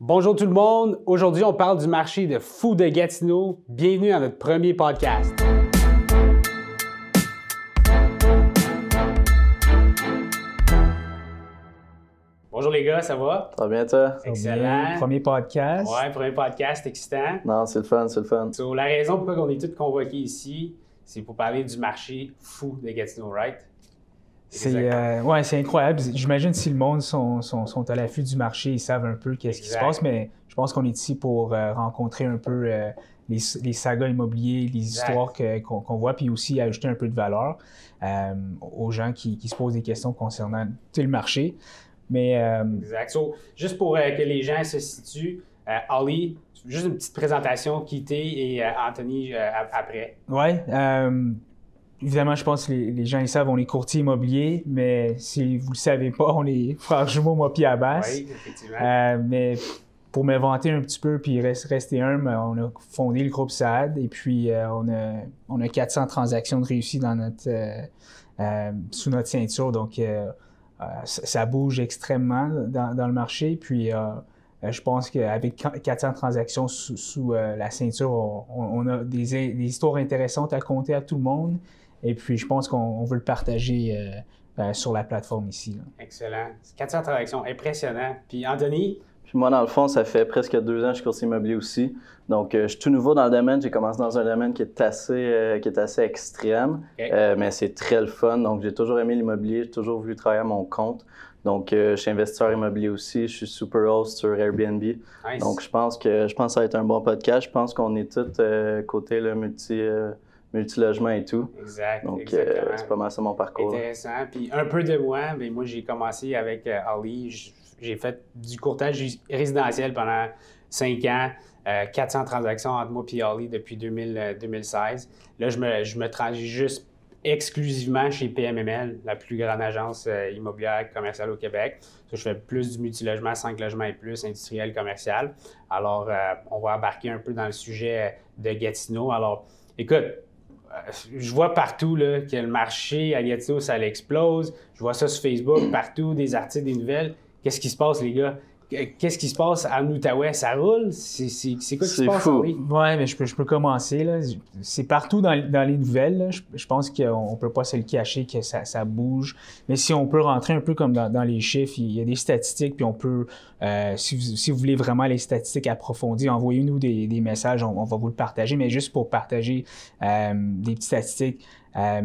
Bonjour tout le monde. Aujourd'hui, on parle du marché de fou de Gatineau. Bienvenue à notre premier podcast. Bonjour les gars, ça va? Ça va bien, toi? Excellent. Premier podcast. Ouais, premier podcast excitant. Non, c'est le fun, c'est le fun. So, la raison pourquoi on est tous convoqués ici, c'est pour parler du marché fou de Gatineau, right? C'est euh, ouais, c'est incroyable. J'imagine si le monde sont, sont, sont à l'affût du marché, ils savent un peu qu'est-ce qui se passe, mais je pense qu'on est ici pour euh, rencontrer un peu euh, les, les sagas immobiliers, les Exact. histoires qu'on voit, puis aussi ajouter un peu de valeur aux gens qui, qui se posent des questions concernant le marché. Mais Exact. So, juste pour que les gens se situent, Ali, juste une petite présentation t'es et Anthony ap- après. ouais, évidemment, je pense que les, les gens ils savent, on est courtier immobilier, mais si vous le savez pas, on est frères jumeaux, moi puis Abbas. Oui, effectivement. Euh, mais pour me vanter un petit peu puis rest- rester humble, on a fondé le groupe Saad et puis euh, on, a, on a 400 transactions de réussies dans notre, euh, sous notre ceinture. Donc, ça, bouge extrêmement dans, dans le marché. Puis, je pense qu'avec 400 transactions sous, sous, euh, la ceinture, on a des, des histoires intéressantes à compter à tout le monde. Et puis, je pense qu'on on veut le partager euh, euh, sur la plateforme ici. là. Excellent. 400 transactions, impressionnant. Puis Anthony, Puis moi, dans le fond, ça fait presque deux ans que je suis courtier immobilier aussi. Donc, euh, je suis tout nouveau dans le domaine. J'ai commencé dans un domaine qui est assez, euh, qui est assez extrême. Euh, mais c'est très le fun. Donc, j'ai toujours aimé l'immobilier. J'ai toujours voulu travailler à mon compte. Donc, euh, je suis investisseur immobilier aussi. Je suis super host sur Airbnb. nice. Donc, je pense que je pense que ça va être un bon podcast. Je pense qu'on est tous euh, côté le multi, euh, multi-logement et tout. exact. Donc, euh, exactement. c'est pas mal ça mon parcours. Intéressant. Puis un peu de moi, mais moi j'ai commencé avec euh, Ali. J'ai fait du courtage résidentiel pendant cinq ans. Euh, 400 transactions entre moi et Ali depuis 2000, euh, 2016. Là, je me, je me transige juste exclusivement chez PMML, la plus grande agence euh, immobilière commerciale au Québec. Ça, je fais plus du multilogement, 5 logements et plus, industriel, commercial. Alors, euh, on va embarquer un peu dans le sujet de Gatineau. Alors, écoute, euh, je vois partout là, que le marché Gatineau, ça l'explose. Je vois ça sur Facebook, partout, des articles, des nouvelles. Qu'est-ce qui se passe, les gars? Qu'est-ce qui se passe en Outaouais? Ça roule? C'est c'est- c'est quoi qui se C'est passe? fou. Ouais, mais je peux, je peux commencer. là. C'est partout dans, dans les nouvelles. là. Je, je pense qu'on ne peut pas se le cacher que ça, ça bouge. Mais si on peut rentrer un peu comme dans, dans les chiffres, il y a des statistiques, puis on peut, euh, si, vous, si vous voulez vraiment les statistiques approfondies, envoyez-nous des, des messages, on, on va vous le partager. Mais juste pour partager euh, des petites statistiques, euh,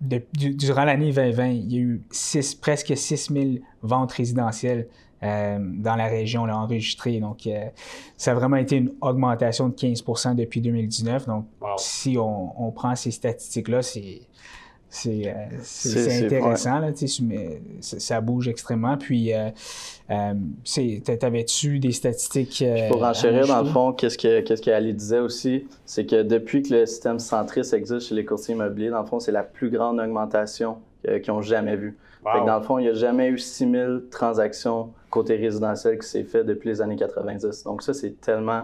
de- du- durant l'année 2020, il y a eu six, presque 6000 ventes résidentielles euh, dans la région là, enregistrées. Donc, euh, ça a vraiment été une augmentation de 15% depuis 2019. Donc, Wow. si on, on prend ces statistiques-là, c'est. C'est euh, intéressant, là, mais ça, bouge extrêmement. Puis, t'avais-tu des statistiques? Pour enchérir, dans le fond, qu'est-ce que, qu'est-ce que Ali disait aussi, c'est que depuis que le système centriste existe chez les courtiers immobiliers, dans le fond, c'est la plus grande augmentation qu'ils ont jamais vue. Fait que dans le fond, il n'y a jamais eu 6000 transactions côté résidentiel qui s'est fait depuis les années 90. Donc ça, c'est tellement,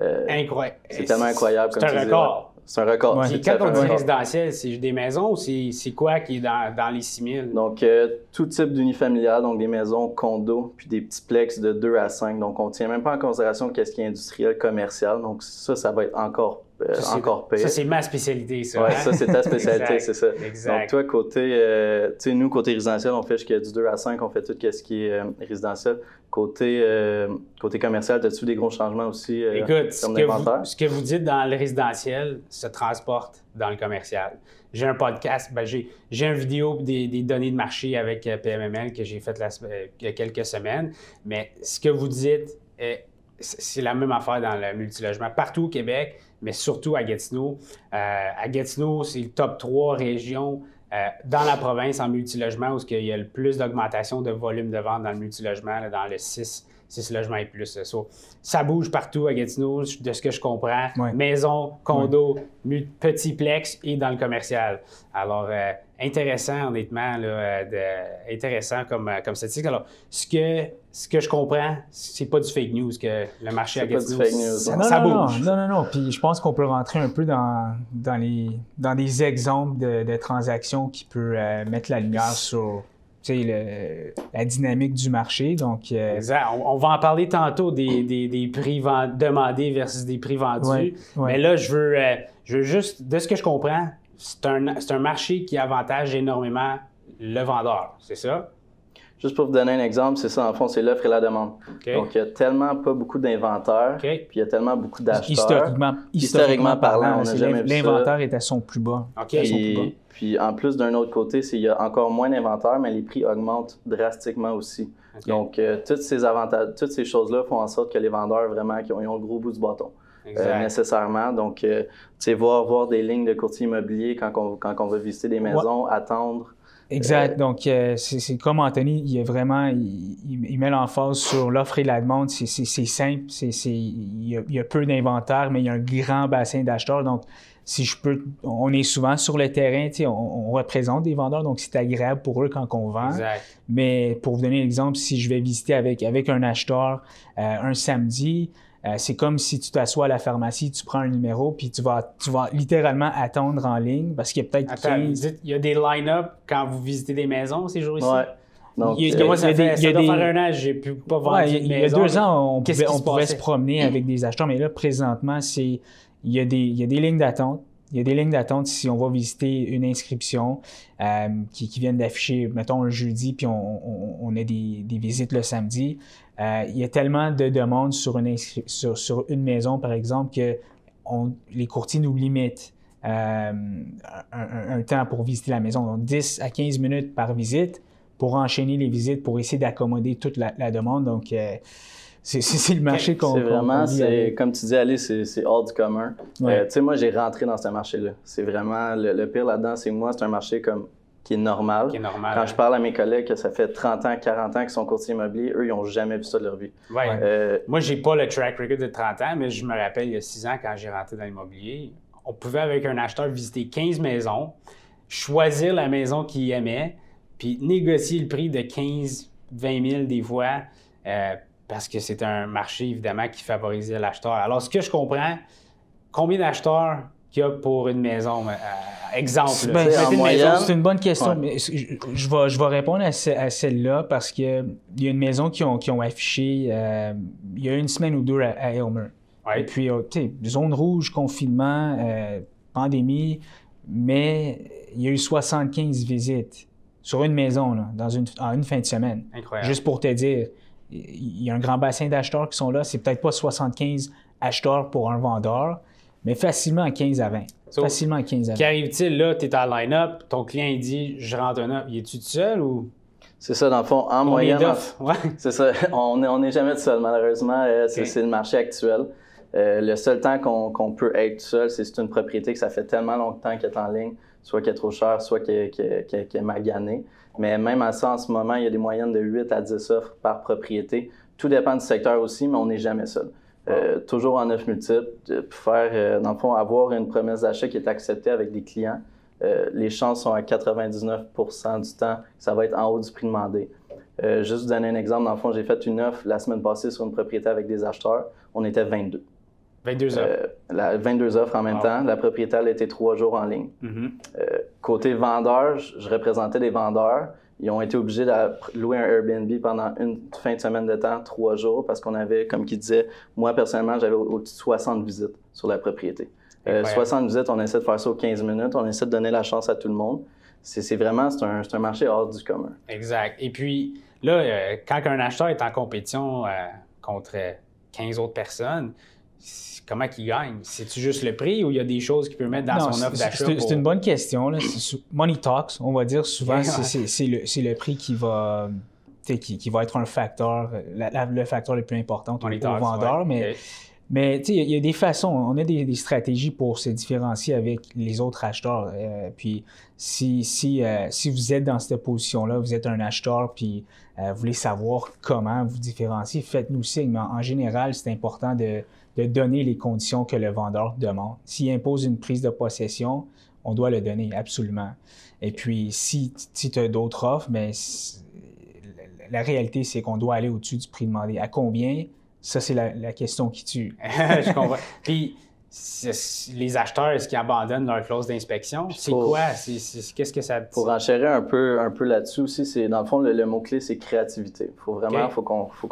euh, Incroyable. c'est tellement incroyable. C'est comme un record. C'est un record. Ouais. Quand on dit résidentiel, c'est des maisons ou c'est c'est quoi qui est dans, dans les 6000? Donc, euh, tout type d'unifamilial, donc des maisons, condos, puis des petits plex de 2 à 5. Donc, on ne tient même pas en considération qu'est-ce qui est industriel, commercial. Donc, ça, ça va être encore, Ça, c'est- encore pire. Ça, c'est ma spécialité, ça. Hein? ça, c'est ta spécialité, c'est ça. Exact. Donc, toi, côté, euh, tu sais, nous, côté résidentiel, on fait jusqu'à du 2 à 5, on fait tout ce qui est euh, résidentiel. Côté, euh, côté commercial, as-tu des gros changements aussi euh, Écoute, ce que, vous, ce que vous dites dans le résidentiel se transporte dans le commercial. J'ai un podcast, ben, j'ai j'ai une vidéo des, des données de marché avec euh, PMML que j'ai fait la sem- euh, il y a quelques semaines, mais ce que vous dites, euh, c'est c'est la même affaire dans le multilogement partout au Québec, mais surtout à Gatineau. Euh, à Gatineau, c'est le top 3 régions euh, dans la province en multilogement où il y a le plus d'augmentation de volume de vente dans le multilogement, là, dans le 6, 6 logements et plus. So, ça bouge partout à Gatineau, de ce que je comprends. Maison, condo, petit plex et dans le commercial. Alors, euh, intéressant, honnêtement, là, euh, de- intéressant comme, euh, comme statistique. Alors, ce que, ce que je comprends, c'est pas du fake news, que le marché à Gatineau, fake news, ça. Non, ça non, bouge. Non, non, non. Puis je pense qu'on peut rentrer un peu dans, dans, les, dans des exemples de, de transactions qui peuvent euh, mettre la lumière sur le, la dynamique du marché. Donc, euh, exact. On, va en parler tantôt des, des, des prix demandés versus des prix vendus. Mais là, je veux, euh, je veux juste, de ce que je comprends, c'est un, un marché qui avantage énormément le vendeur, c'est ça? Juste pour vous donner un exemple, c'est ça, en fond, c'est l'offre et la demande. Donc, il y a tellement pas beaucoup d'inventaires, puis il y a tellement beaucoup d'acheteurs. Historiquement, historiquement, parlant, on n'a jamais vu ça. L'inventaire est à son plus bas. Puis, en plus, d'un autre côté, il y a encore moins d'inventaires, mais les prix augmentent drastiquement aussi. Donc, euh, toutes ces avantages, toutes ces choses-là font en sorte que les vendeurs, vraiment, qui ont, le gros bout du bâton. Euh, nécessairement. Donc, euh, tu sais, voir, voir des lignes de courtier immobilier quand on, quand on va visiter des maisons, attendre, Exact. Euh, Donc, euh, c'est comme Anthony, il est vraiment, il, met l'emphase sur l'offre et la demande. C'est simple. C'est il, y a, il y a peu d'inventaire, mais il y a un grand bassin d'acheteurs. Donc, si je peux, on est souvent sur le terrain, on, on représente des vendeurs, donc c'est agréable pour eux quand on vend. Exact. Mais pour vous donner l'exemple, si je vais visiter avec, avec un acheteur euh, un samedi, euh, c'est comme si tu t'assois à la pharmacie, tu prends un numéro, puis tu vas, tu vas littéralement attendre en ligne parce qu'il y a peut-être 15... il y a des line-up quand vous visitez des maisons ces jours-ci? Ouais. Donc, il y a, moi, ça, fait, ça doit des... faire un an, j'ai pu pas vendre ouais, Il y a deux ans, on pouvait, on pouvait se promener avec des acheteurs, mais là, présentement, c'est il y a des, il y a des lignes d'attente. Il y a des lignes d'attente si on va visiter une inscription euh, qui, qui viennent d'afficher, mettons, un jeudi, puis on, a des, visites le samedi. Euh, il y a tellement de demandes sur une, maison, par exemple, que les courtiers nous limitent euh, un, un, temps pour visiter la maison. Donc, 10 à 15 minutes par visite pour enchaîner les visites, pour essayer d'accommoder toute la, la, demande. Donc, euh, c'est le marché qu'on C'est vraiment, comme tu dis, Ali, c'est hors du commun. Euh, tu sais, moi, j'ai rentré dans ce marché-là. C'est vraiment, le, le pire là-dedans, c'est moi, c'est un marché comme qui est normal. Qui est normal Quand je parle à mes collègues que ça fait 30 ans, 40 ans qu'ils sont courtiers immobiliers, eux, ils n'ont jamais vu ça de leur vie. Ouais. Euh, Moi, j'ai pas le track record de 30 ans, mais je me rappelle, il y a 6 ans, quand j'ai rentré dans l'immobilier, on pouvait, avec un acheteur, visiter 15 maisons, choisir la maison qu'il aimait, puis négocier le prix de 15, 20 000 des fois, euh, parce que c'est un marché, évidemment, qui favorisait l'acheteur. Alors, ce que je comprends, combien d'acheteurs qu'il y a pour une maison? Euh, exemple. Ben, c'est une bonne question, mais je, vais, je vais répondre à, celle-là parce qu'il y a une maison qui ont, qui ont affiché euh, il y a une semaine ou deux à, Elmer. Et puis, euh, tu sais, zone rouge, confinement, pandémie, mais il y a eu 75 visites sur une maison là, dans une, en une fin de semaine. Incroyable. Juste pour te dire, il y a un grand bassin d'acheteurs qui sont là. C'est peut-être pas 75 acheteurs pour un vendeur, mais facilement 15 à 20. facilement 15 à 20. Qu'arrive-t-il là, tu es en line-up, ton client il dit je rentre un up, il est-tu tout seul ou? C'est ça, dans le fond, en moyenne. Ouais. C'est ça, on n'est on est jamais tout seul, malheureusement. Euh, c'est le marché actuel. Euh, le seul temps qu'on peut être tout seul, c'est c'est une propriété que ça fait tellement longtemps qu'elle est en ligne, soit qu'elle est trop chère, soit qu'elle est maganée. Mais même à ça, en ce moment, il y a des moyennes de 8 à 10 offres par propriété. Tout dépend du secteur aussi, mais on n'est jamais seul. Euh, toujours en neuf multiples, faire, euh, dans le fond, avoir une promesse d'achat qui est acceptée avec des clients. Euh, les chances sont à 99% du temps que ça va être en haut du prix demandé. juste vous donner un exemple, dans le fond, j'ai fait une offre la semaine passée sur une propriété avec des acheteurs. On était 22. 22 offres. La, 22 offres en même temps. La propriété, elle était trois jours en ligne. Mm-hmm. côté vendeur, je représentais des vendeurs. Ils ont été obligés de louer un Airbnb pendant une fin de semaine de temps, trois jours, parce qu'on avait, comme qui disait, moi personnellement, j'avais au-dessus de 60 visites sur la propriété. 60 euh, visites, on essaie de faire ça aux 15 minutes, on essaie de donner la chance à tout le monde. C'est vraiment, c'est un, un, marché hors du commun. Exact. Et puis, là, euh, quand un acheteur est en compétition euh, contre 15 autres personnes, comment il gagne? C'est-tu juste le prix ou il y a des choses qu'il peut mettre dans son offre d'achat? C'est une bonne question. Money talks, on va dire souvent, c'est le, le, prix qui va, qui, qui, va être un facteur, le facteur le plus important pour le vendeur. Mais, mais il y a des façons, on a des, stratégies pour se différencier avec les autres acheteurs. Euh, puis si, si, euh, si vous êtes dans cette position-là, vous êtes un acheteur, puis euh, vous voulez savoir comment vous différencier, faites-nous signe. Mais en général, c'est important de de donner les conditions que le vendeur demande. S'il impose une prise de possession, on doit le donner, absolument. Et puis, si, si tu as d'autres offres, mais ben, la réalité, c'est qu'on doit aller au-dessus du prix demandé. À combien? Ça, c'est la, question qui tue. Je comprends. Puis, les acheteurs, est-ce qu'ils abandonnent leur clause d'inspection? C'est quoi? Qu'est-ce que ça... Pour enchérir un peu, un peu là-dessus aussi, c'est dans le fond, le, mot-clé, c'est créativité. Il faut vraiment faut qu'on faut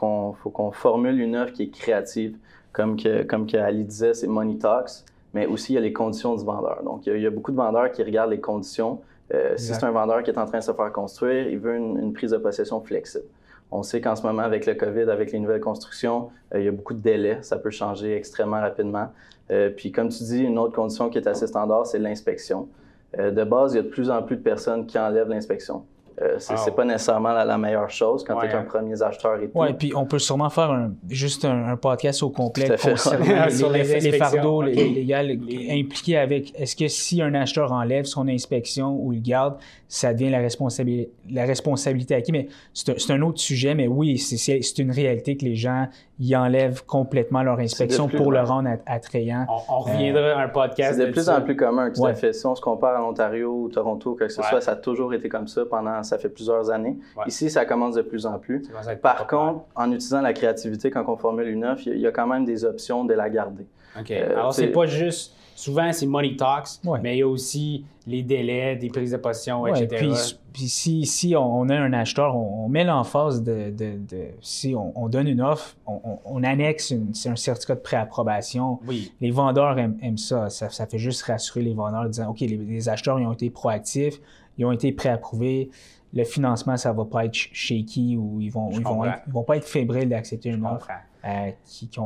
qu'on formule une offre qui est créative. Comme que, comme que Ali disait, c'est money talks, mais aussi il y a les conditions du vendeur. Donc, il y a, beaucoup de vendeurs qui regardent les conditions. Euh, si c'est un vendeur qui est en train de se faire construire, il veut une, prise de possession flexible. On sait qu'en ce moment, avec le COVID, avec les nouvelles constructions, euh, il y a beaucoup de délais. Ça peut changer extrêmement rapidement. Euh, puis, comme tu dis, une autre condition qui est assez standard, c'est l'inspection. de base, il y a de plus en plus de personnes qui enlèvent l'inspection. Euh, c'est pas nécessairement la, meilleure chose quand tu es un premier acheteur et tout. Oui, puis on peut sûrement faire un, juste un, podcast au complet concernant les, fardeaux légaux impliqués avec. Est-ce que si un acheteur enlève son inspection ou il garde, ça devient la, responsabilité, la responsabilité à qui? Mais c'est un, autre sujet, mais oui, c'est une réalité que les gens y enlèvent complètement leur inspection pour le rendre attrayant. On, reviendra à un podcast. C'est de, plus en plus commun, tout à fait. Si on se compare à Ontario ou Toronto, que ce soit, ça a toujours été comme ça pendant, ça fait plusieurs années. Ici, ça commence de plus en plus. Par contre, en utilisant la créativité quand on formule une offre, il y, a quand même des options de la garder. OK. Euh, Alors, c'est pas juste souvent, c'est money talks, mais il y a aussi les délais, des prises de position, etc. Puis, si, si, on a un acheteur, on, met l'emphase de, de, de, Si on, donne une offre, on, annexe un certificat de préapprobation. Oui. Les vendeurs aiment, ça. ça. fait juste rassurer les vendeurs en disant OK, les, acheteurs ils ont été proactifs, ils ont été préapprouvés. Le financement, ça va pas être shaky ou ils vont, ils vont, vont pas être fébriles d'accepter une offre. Euh,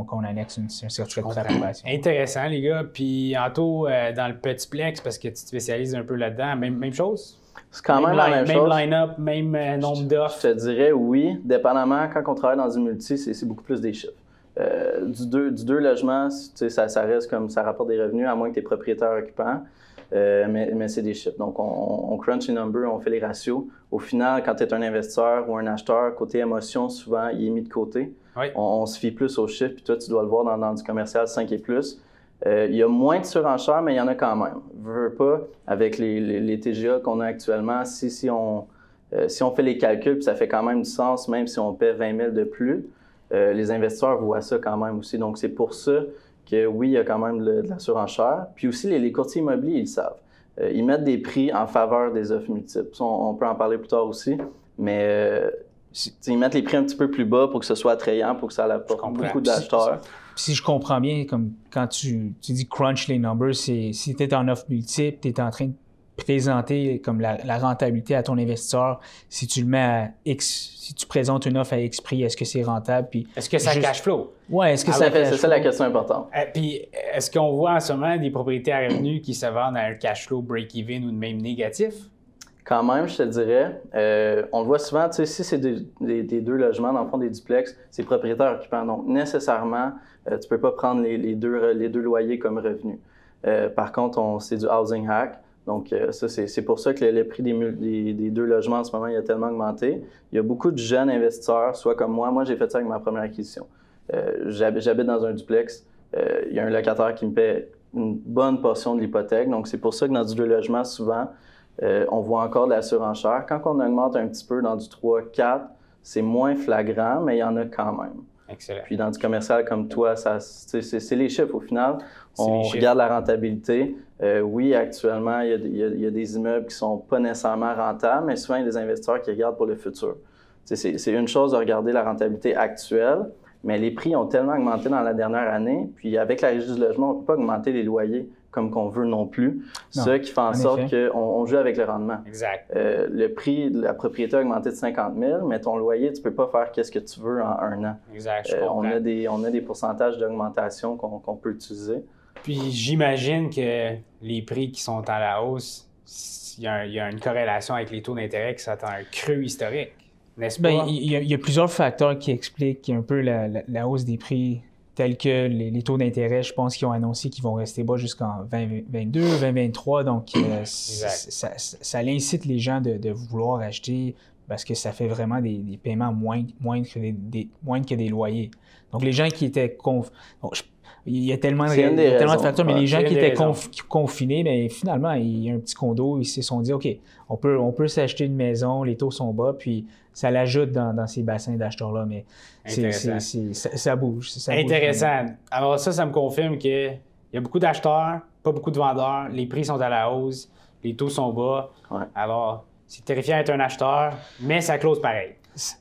qu'on annexe un certificat de préparation. Intéressant, les gars. Puis, Anto, euh, dans le petit plex, parce que tu te spécialises un peu là-dedans, même, même chose? C'est quand même, la même, même line-up, même euh, nombre d'offres? Je te dirais oui. Dépendamment, quand on travaille dans du multi, c'est beaucoup plus des chiffres. du, deux, du deux logements, ça, ça reste comme ça rapporte des revenus, à moins que tu es propriétaire occupant. Euh, mais, mais c'est des chiffres. Donc, on, crunch les numbers, on fait les ratios. Au final, quand tu es un investisseur ou un acheteur, côté émotion, souvent, il est mis de côté. On, se fie plus aux chiffres, puis toi, tu dois le voir dans, dans du commercial 5 et plus. Euh, il y a moins de surenchères, mais il y en a quand même. Je veux pas, avec les, les, TGA qu'on a actuellement, si, si, on, euh, si on fait les calculs, puis ça fait quand même du sens, même si on paie 20 000 de plus, les investisseurs voient ça quand même aussi. Donc, c'est pour ça que oui, il y a quand même de, la surenchère. Puis aussi, les, courtiers immobiliers, ils le savent. Euh, ils mettent des prix en faveur des offres multiples. on, peut en parler plus tard aussi, mais euh, ils mettent les prix un petit peu plus bas pour que ce soit attrayant, pour que ça apporte beaucoup d'acheteurs. Si, je comprends bien, comme quand tu, tu dis crunch les numbers, c'est si tu es en offre multiple, tu es en train de présenter comme la, rentabilité à ton investisseur, si tu le mets à X, si tu présentes une offre à X prix, est-ce que c'est rentable? Puis est-ce que ça cash flow? Oui, est-ce que ah ça C'est ça la question importante. Euh, puis est-ce qu'on voit en ce moment des propriétés à revenus qui se vendent à un cash flow break-even ou même négatif? Quand même, je te dirais, euh, on le voit souvent, tu sais, si c'est des, deux logements, dans le fond, des duplex, c'est propriétaire occupant. Donc, nécessairement, euh, tu ne peux pas prendre les, deux, les deux loyers comme revenus. par contre, c'est du housing hack. Donc, euh, ça, c'est pour ça que le, prix des, deux logements en ce moment, il a tellement augmenté. Il y a beaucoup de jeunes investisseurs, soit comme moi. Moi, j'ai fait ça avec ma première acquisition. Euh, J'habite dans un duplex. Euh, il y a un locataire qui me paie une bonne portion de l'hypothèque. Donc, c'est pour ça que dans du deux logements, souvent, on voit encore de la surenchère. Quand on augmente un petit peu dans du 3-4, c'est moins flagrant, mais il y en a quand même. Excellent. Puis dans du commercial comme toi, c'est les chiffres au final. On regarde la rentabilité. Euh, oui, actuellement, il y, a, des immeubles qui sont pas nécessairement rentables, mais souvent, il y a des investisseurs qui regardent pour le futur. C'est une chose de regarder la rentabilité actuelle, mais les prix ont tellement augmenté dans la dernière année, puis avec la régie du logement, on ne peut pas augmenter les loyers comme qu'on veut non plus. ce qui fait en, sorte qu'on on joue avec le rendement. Exact. Euh, le prix de la propriété a augmenté de 50 000, mais ton loyer, tu ne peux pas faire qu'est-ce que tu veux en un an. Exact, euh, on, a des, on a des pourcentages d'augmentation qu'on peut utiliser. Puis j'imagine que les prix qui sont à la hausse, il y, a, une corrélation avec les taux d'intérêt qui s'attend un creux historique, n'est-ce ben, pas? il, y a, plusieurs facteurs qui expliquent un peu la, hausse des prix, tels que les, taux d'intérêt, je pense qu'ils ont annoncé qu'ils vont rester bas jusqu'en 2022, 2023. Donc, euh, ça, ça, incite les gens de, vouloir acheter parce que ça fait vraiment des, paiements moins, moins, que des, moins que des loyers. Donc, les gens qui étaient... Conf... Il y a tellement, de, tellement de facteurs, mais les gens qui étaient confinés, mais finalement, il y a un petit condo, ils se sont dit, OK, on peut, on peut s'acheter une maison, les taux sont bas, puis ça l'ajoute dans, ces bassins d'acheteurs-là, mais ça, bouge. Intéressant. Alors ça, ça me confirme que il y a beaucoup d'acheteurs, pas beaucoup de vendeurs, les prix sont à la hausse, les taux sont bas. Alors, c'est terrifiant d'être un acheteur, mais ça close pareil.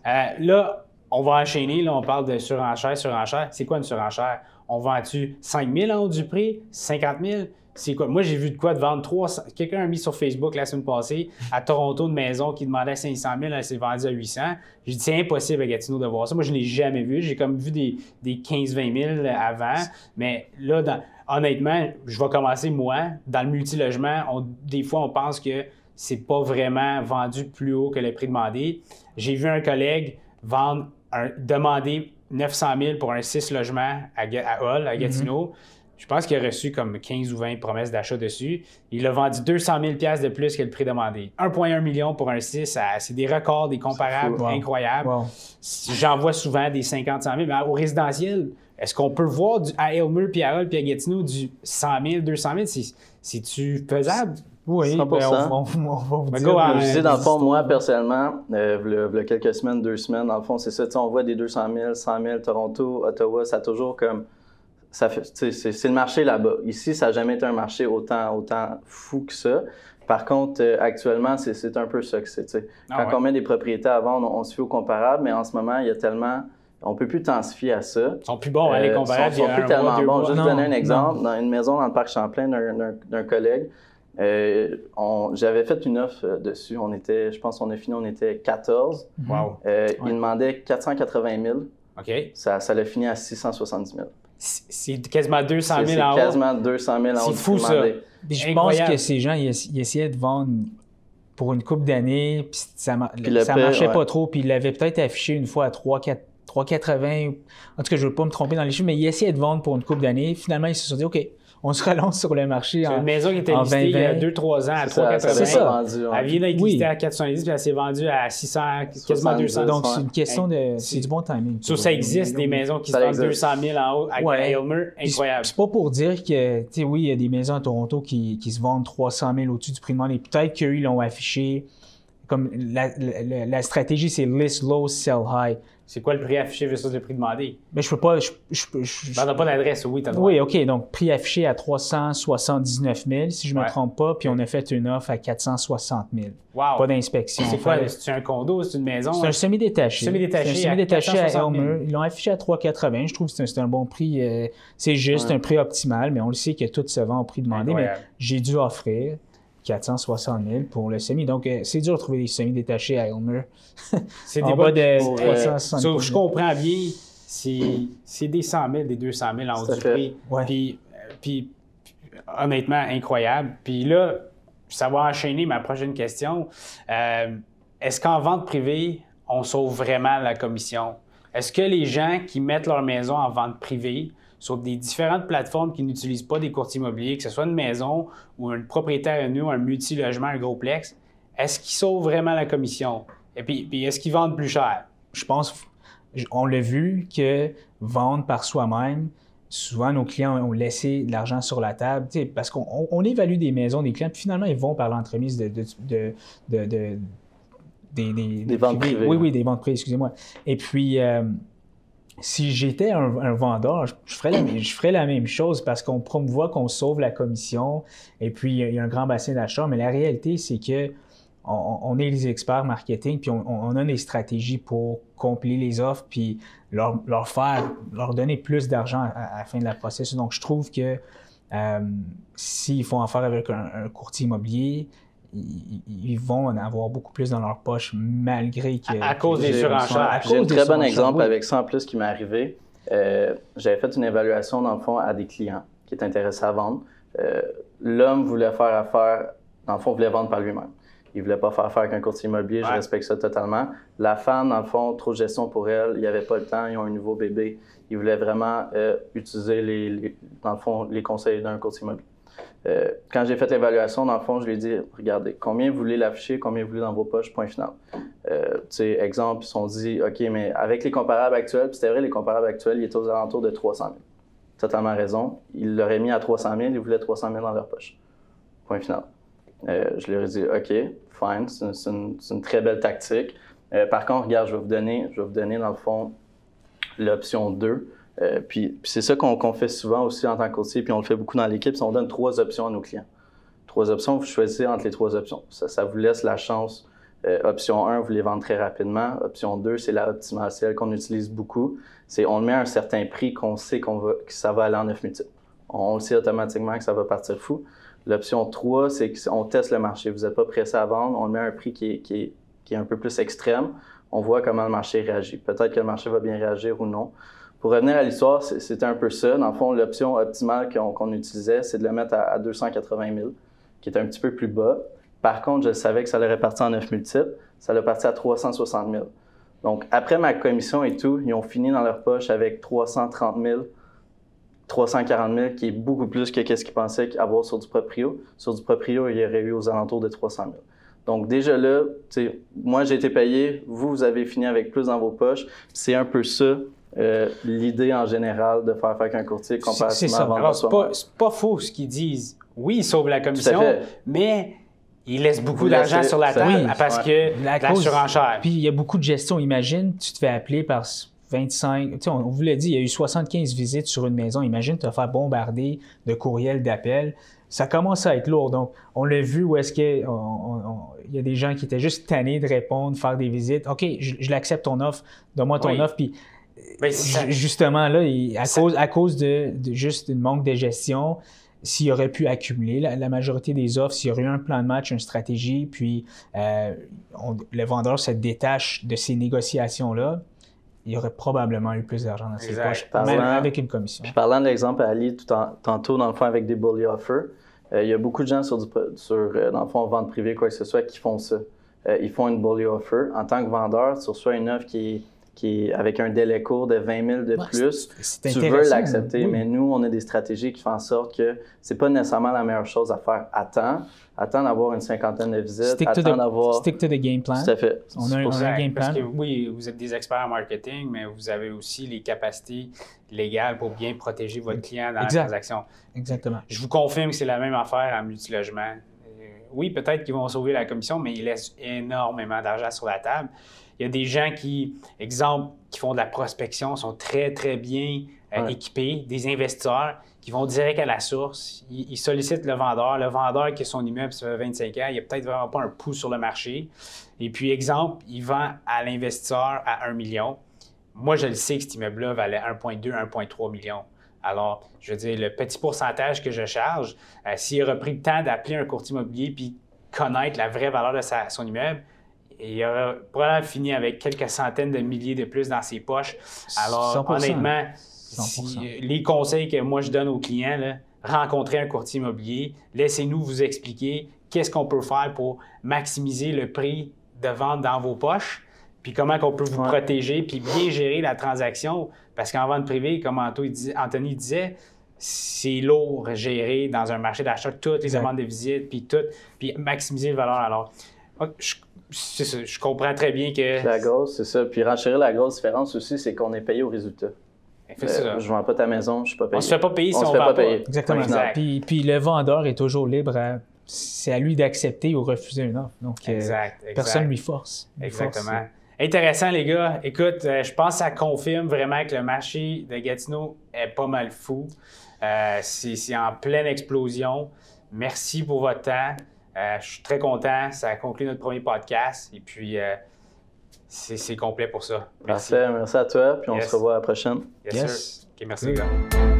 Euh, là, on va enchaîner, là, on parle de surenchère, surenchère. C'est quoi une surenchère? On vend-tu 5 000 en haut du prix, 50 000? C'est quoi? Moi, j'ai vu de quoi de vendre 300. Quelqu'un a mis sur Facebook la semaine passée à Toronto une maison qui demandait 500 000, elle s'est vendue à 800. J'ai dit, c'est impossible à Gatineau de voir ça. Moi, je ne l'ai jamais vu. J'ai comme vu des, des 15-20 000 avant. Mais là, honnêtement, je vais commencer moi. Dans le multilogement, des fois, on pense que c'est pas vraiment vendu plus haut que le prix demandé. J'ai vu un collègue vendre, un, demander 900 000 pour un 6 logements à, à Hull, à mhm. Gatineau. Je pense qu'il a reçu comme 15 ou 20 promesses d'achat dessus. Il a vendu 200 000 de plus que le prix demandé. 1,1 million pour un 6, c'est des records, des comparables incroyables. J'en vois souvent des 50, 100 000. Mais au résidentiel, est-ce qu'on peut voir du, à Elmer, puis à Hull, puis à Gatineau du 100 000, 200 000? C'est-tu faisable? Oui, 100%. Ben, on, on, va vous dire. dans le fond, moi, personnellement, euh, il y a quelques semaines, deux semaines, dans le fond, c'est ça. On voit des 200 000, 100 000, Toronto, Ottawa, ça a toujours comme... Ça c'est le marché là-bas. Ici, ça n'a jamais été un marché autant, autant fou que ça. Par contre, euh, actuellement, c'est un peu ça que c'est. Ah Quand on met des propriétés à vendre, on, se fie au comparable, mais en ce moment, il y a tellement... On peut plus se fier à ça. Ils sont plus bons, hein, les euh, comparables. Ils sont, sont plus tellement bons. Juste donner un exemple. Dans une maison dans le parc Champlain d'un collègue, euh, J'avais fait une offre euh, dessus. On était, je pense qu'on a fini, on était 14. Wow. Euh, Il demandait 480 000. OK. Ça, ça l'a fini à 670 000. C'est quasiment 200 000 en haut. C'est quasiment 200 000 en haut. C'est fou, ça. je pense que ces gens, ils, essayaient de vendre pour une coupe d'années, puis ça, ça marchait pas trop, puis ils l'avaient peut-être affiché une fois à 3, 4, 3,80. En tout cas, je ne veux pas me tromper dans les chiffres, mais ils essayaient de vendre pour une coupe d'années. Finalement, ils se sont dit, OK, on se relance sur le marché. C'est une maison qui était listée il y a 2-3 ans à 3,80. C'est ça. Elle vient d'être listée à 470 puis elle s'est vendue à 600, quasiment 200. Donc, c'est une question de. C'est du bon timing. Ça, ça existe, des maisons qui se vendent 200 000 en haut à ouais. Aylmer. Incroyable. C'est pas pour dire que, tu sais, oui, il y a des maisons à Toronto qui, qui se vendent 300 000 au-dessus du prix de demandé. Peut-être qu'eux, ils l'ont affiché comme la, la, la stratégie, c'est list low, sell high. C'est quoi le prix affiché versus le prix demandé? Mais je peux pas. Je, je, je, ben, pas d'adresse, oui, as Oui, OK. Donc, prix affiché à 379 000, si je ne me trompe pas, puis on a fait une offre à 460 000. Wow. Pas d'inspection. C'est quoi? C'est un condo? C'est une maison? C'est un semi-détaché. Semi-détaché. C'est un semi-détaché à Elmer. Ils l'ont affiché à 380. Je trouve que c'est un, bon prix. Euh, c'est juste un prix optimal, mais on le sait que tout se vend au prix demandé. Mais j'ai dû offrir. 460 000 pour le semi. Donc, euh, c'est dur de trouver des semis détachés à Elmer. c'est des bas de 360 000. je comprends bien, c'est des 100 000, des 200 000 en haut du prix. Puis, puis, honnêtement, incroyable. Puis là, ça va enchaîner ma prochaine question. Euh, est-ce qu'en vente privée, on sauve vraiment la commission? Est-ce que les gens qui mettent leur maison en vente privée sur des différentes plateformes qui n'utilisent pas des courtiers immobiliers, que ce soit une maison ou un propriétaire à nous, un multi-logement, un gros plex, est-ce qu'ils sauvent vraiment la commission? Et puis, est-ce qu'ils vendent plus cher? Je pense, on l'a vu que vendre par soi-même, souvent nos clients ont laissé de l'argent sur la table, parce qu'on évalue des maisons des clients, puis finalement, ils vont par l'entremise de, de, de, des, ventes privées. Oui, oui, des ventes privées, excusez-moi. Et puis, euh, si j'étais un, vendeur, je, ferais la, même chose parce qu'on promouvoit qu'on sauve la commission et puis il y a un grand bassin d'achat. Mais la réalité, c'est que on, est les experts marketing puis on, a des stratégies pour compiler les offres puis leur, faire, leur donner plus d'argent à, la fin de la processus. Donc, je trouve que euh, s'ils font affaire avec un courtier immobilier, ils, vont en avoir beaucoup plus dans leur poche malgré que. À, cause des surenchères. J'ai un très bon exemple avec ça en plus qui m'est arrivé. Euh, j'avais fait une évaluation dans le fond à des clients qui étaient intéressés à vendre. Euh, l'homme voulait faire affaire, dans le fond, voulait vendre par lui-même. Il voulait pas faire affaire avec un courtier immobilier, je respecte ça totalement. La femme, dans le fond, trop de gestion pour elle, il n'y avait pas le temps, ils ont un nouveau bébé. Ils voulaient vraiment euh, utiliser, les, dans le fond, les conseils d'un courtier immobilier. Euh, quand j'ai fait l'évaluation, dans le fond, je lui ai dit regardez, combien vous voulez l'afficher, combien vous voulez dans vos poches, point final. Euh, exemple, ils se sont dit OK, mais avec les comparables actuels, puis c'était vrai, les comparables actuels, ils étaient aux alentours de 300 000. Totalement raison. Ils l'auraient mis à 300 000, ils voulaient 300 000 dans leur poche. Point final. Euh, je leur ai dit OK, fine, c'est une, très belle tactique. par contre, regarde, je vais vous donner, je vais vous donner dans le fond l'option 2. Euh, puis, c'est ça qu'on fait souvent aussi en tant que courtier, puis on le fait beaucoup dans l'équipe, on donne trois options à nos clients. Trois options, vous choisissez entre les trois options. Ça, vous laisse la chance. Euh, option 1, vous les vendez très rapidement. Option 2, c'est la optimale, qu'on utilise beaucoup. C'est on met un certain prix qu'on sait qu'on va, que ça va aller en 9 multiples. On le sait automatiquement que ça va partir fou. L'option 3, c'est qu'on teste le marché. Vous n'êtes pas pressé à vendre, on met un prix qui est, qui est, qui est un peu plus extrême. On voit comment le marché réagit. Peut-être que le marché va bien réagir ou non. Pour revenir à l'histoire, c'était un peu ça. Dans le fond, l'option optimale qu'on utilisait, c'est de le mettre à, 280 000, qui est un petit peu plus bas. Par contre, je savais que ça allait répartir en 9 multiples. Ça allait partir à 360 000. Donc, après ma commission et tout, ils ont fini dans leur poche avec 330 000, 340 000, qui est beaucoup plus que ce qu'ils pensaient avoir sur du proprio. Sur du proprio, il y aurait eu aux alentours de 300 000. Donc, déjà là, moi, j'ai été payé, vous, vous avez fini avec plus dans vos poches. C'est un peu ça euh, l'idée en général de faire faire qu'un courtier comparativement à vendre c'est pas, pas, faux ce qu'ils disent. Oui, ils sauvent la commission, mais ils laissent beaucoup d'argent sur la table parce que la, la surenchère. Puis il y a beaucoup de gestion. Imagine, tu te fais appeler par 25, tu sais, on, vous l'a dit, il y a eu 75 visites sur une maison. Imagine te faire bombarder de courriels, d'appels. Ça commence à être lourd. Donc, on l'a vu où est-ce qu'il y a des gens qui étaient juste tannés de répondre, faire des visites. OK, je, l'accepte ton offre, donne-moi ton offre. Puis ben, justement, là, à, cause, à cause de, juste une manque de gestion, s'il aurait pu accumuler la, majorité des offres, s'il y aurait eu un plan de match, une stratégie, puis euh, le vendeur se détache de ces négociations-là, il y aurait probablement eu plus d'argent dans ses poches, même avec une commission. Puis parlant de l'exemple à Ali tout tantôt, dans le fond, avec des bully offers, euh, il y a beaucoup de gens sur, du, sur euh, dans le fond, vente privée, quoi que ce soit, qui font ça. ils font une bully offer. En tant que vendeur, tu reçois une offre qui est qui est avec un délai court de 20 000 de plus, tu veux l'accepter. Mais nous, on a des stratégies qui font en sorte que c'est pas nécessairement la meilleure chose à faire à temps. Attends d'avoir une cinquantaine de visites. Stick attends d'avoir. Stick to the game plan. Tout à fait. On a, un, game plan. Parce que oui, vous êtes des experts en marketing, mais vous avez aussi les capacités légales pour bien protéger votre client dans la transaction. Exactement. Je vous confirme que c'est la même affaire en multilogement. Euh, oui, peut-être qu'ils vont sauver la commission, mais ils laissent énormément d'argent sur la table. Il y a des gens qui, exemple, qui font de la prospection, sont très, très bien euh, équipés, des investisseurs qui vont direct à la source. Ils, sollicitent le vendeur. Le vendeur qui a son immeuble, ça fait 25 ans, il a peut-être vraiment pas un pouls sur le marché. Et puis, exemple, il vend à l'investisseur à 1 million. Moi, je le sais que cet immeuble-là valait 1,2, 1,3 million. Alors, je veux dire, le petit pourcentage que je charge, euh, s'il a repris le temps d'appeler un courtier immobilier puis connaître la vraie valeur de son immeuble, il aura probablement fini avec quelques centaines de milliers de plus dans ses poches. Alors, honnêtement, les conseils que moi je donne aux clients, là, rencontrez un courtier immobilier, laissez-nous vous expliquer qu'est-ce qu'on peut faire pour maximiser le prix de vente dans vos poches, puis comment on peut vous protéger, puis bien gérer la transaction. Parce qu'en vente privée, comme Anthony disait, c'est lourd gérer dans un marché d'achat toutes les demandes de visite, puis tout, puis maximiser la valeur. Alors, je ça, je comprends très bien que. La grosse, c'est ça. Puis renchérir la grosse différence aussi, c'est qu'on est payé au résultat. Euh, je vends pas ta maison, je suis pas payé. On se fait pas payer si on, se fait pas, payer. Exactement. Puis, puis, le vendeur est toujours libre c'est à lui d'accepter ou refuser une offre. Donc, euh, exact, personne ne lui force. Exactement. Intéressant, les gars. Écoute, euh, je pense que ça confirme vraiment que le marché de Gatineau est pas mal fou. c'est en pleine explosion. Merci pour votre temps. Euh, je suis très content. Ça a conclu notre premier podcast. Et puis, euh, c'est complet pour ça. Merci. Parfait. Merci à toi. Puis on se revoit à la prochaine. Yes, merci, les gars.